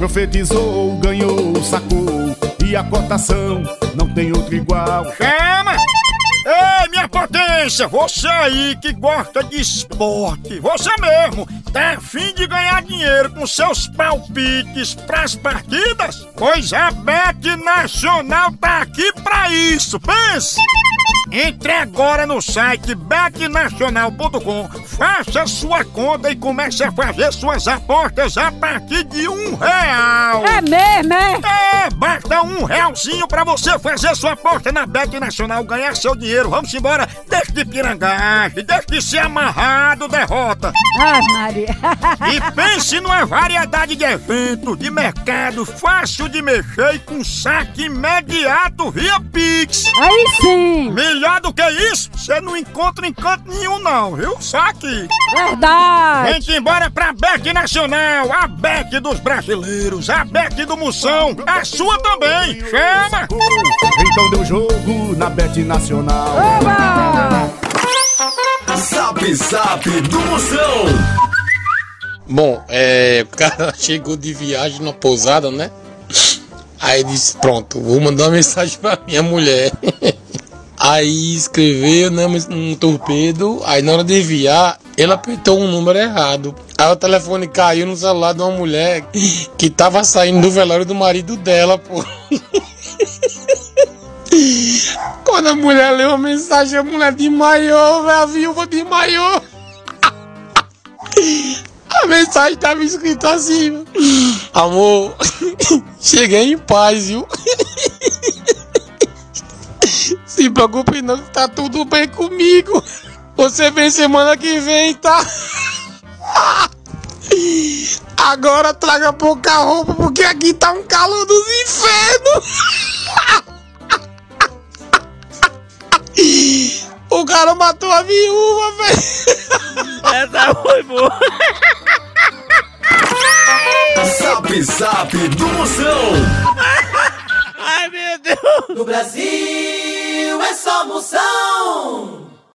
Profetizou, ganhou, sacou. E a cotação não tem outro igual. Chama! Minha potência, você aí que gosta de esporte, você mesmo, tá afim de ganhar dinheiro com seus palpites pras partidas? Pois a Bet Nacional tá aqui pra isso, pense! Entre agora no site betnacional.com, faça sua conta e comece a fazer suas apostas a partir de um real. É mesmo, é? É, basta um realzinho pra você fazer sua aposta na Bet Nacional, ganhar seu dinheiro. Vamos embora, deixe de pirangagem, deixe de ser amarrado, derrota. Ai, Maria. E pense numa variedade de eventos, de mercado, fácil de mexer e com saque imediato via Pix. Aí sim. Melhor do que isso, você não encontra em canto nenhum não, viu? Só aqui. Verdade. Vem-te embora pra Bet Nacional, a Bet dos brasileiros, a Bet do Moção, a sua também. Chama! Então deu jogo na Bet Nacional. Oba! Zap Zap do Moção. Bom, é, o cara chegou de viagem na pousada, né? Aí disse, pronto, vou mandar uma mensagem pra minha mulher. Aí escreveu né, um torpedo, aí na hora de enviar, ele apertou um número errado. Aí o telefone caiu no celular de uma mulher que tava saindo do velório do marido dela, pô. Quando a mulher leu a mensagem, a mulher desmaiou, a viúva desmaiou. A mensagem tava escrita assim: Amor, cheguei em paz, viu? Se preocupe não, que tá tudo bem comigo. Você vem semana que vem, tá? Agora traga pouca roupa, porque aqui tá um calor dos infernos. O cara matou a viúva, velho. Essa foi boa. Zap Zap do Moção. Ai, meu Deus. No Brasil é só moção.